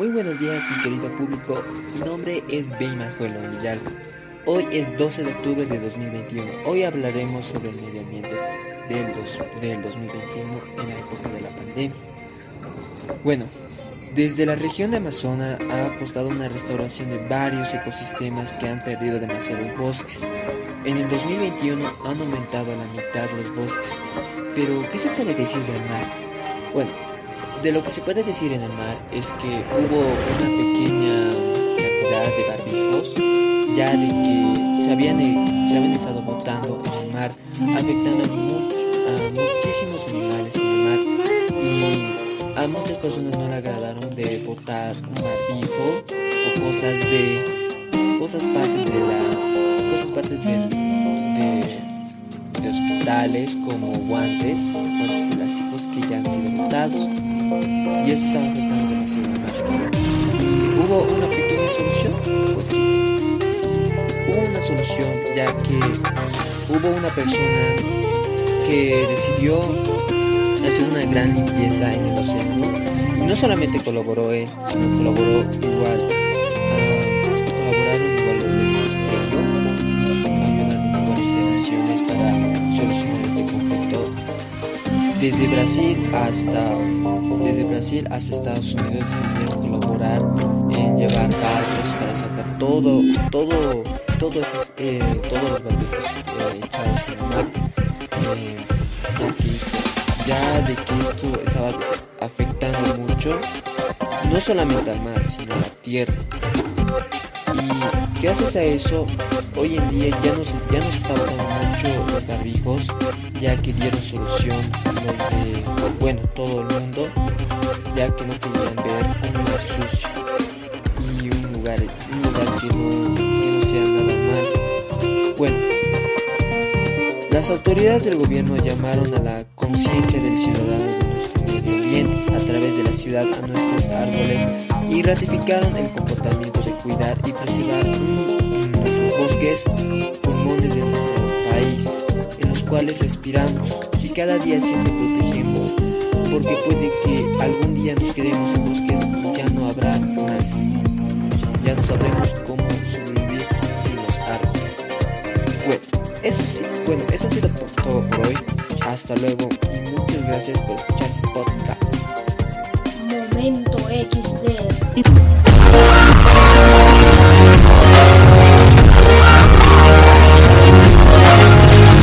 Muy buenos días mi querido público, mi nombre es Beymajuelo Villalgo. Hoy es 12 de octubre de 2021. Hoy hablaremos sobre el medio ambiente del, del 2021 en la época de la pandemia. Bueno, desde la región de Amazonas ha apostado una restauración de varios ecosistemas que han perdido demasiados bosques. En el 2021 han aumentado a la mitad los bosques. Pero, ¿qué se puede decir del mar? Bueno, de lo que se puede decir en el mar es que hubo una pequeña cantidad de barbijos, ya de que se habían, se habían estado botando en el mar, afectando a muchísimos animales en el mar. Y a muchas personas no le agradaron de botar un barbijo o cosas de cosas partes de la cosas partes de, de, de hospitales como guantes guantes elásticos que ya han sido botados y esto estaba afectando demasiado mar. ¿Y hubo una pequeña solución? Pues sí. Hubo una solución ya que hubo una persona que decidió hacer una gran limpieza en el océano y no solamente colaboró él, sino colaboró igual desde Brasil hasta desde Brasil hasta Estados Unidos decidieron colaborar en llevar barcos para sacar todo, todo, todo esos, eh, todos los barbijos eh, echados en el mar. Eh, ya, de que esto estaba afectando mucho, no solamente al mar, sino a la tierra. Gracias a eso, hoy en día ya nos, ya nos está mucho los barbijos, ya que dieron solución los de, bueno, todo el mundo, ya que no querían ver un mar sucio y un lugar, un lugar que no, que no sea nada mal. Bueno, las autoridades del gobierno llamaron a la conciencia del ciudadano de nuestro medio ambiente a través de la ciudad a nuestros árboles ratificaron el comportamiento de cuidar y preservar nuestros bosques, pulmones de nuestro país, en los cuales respiramos y cada día siempre protegemos, porque puede que algún día nos quedemos en bosques y ya no habrá más. Ya no sabremos cómo sobrevivir sin los árboles. Bueno, eso sí, bueno, eso ha sido todo por hoy. Hasta luego y muchas gracias por escuchar el podcast. It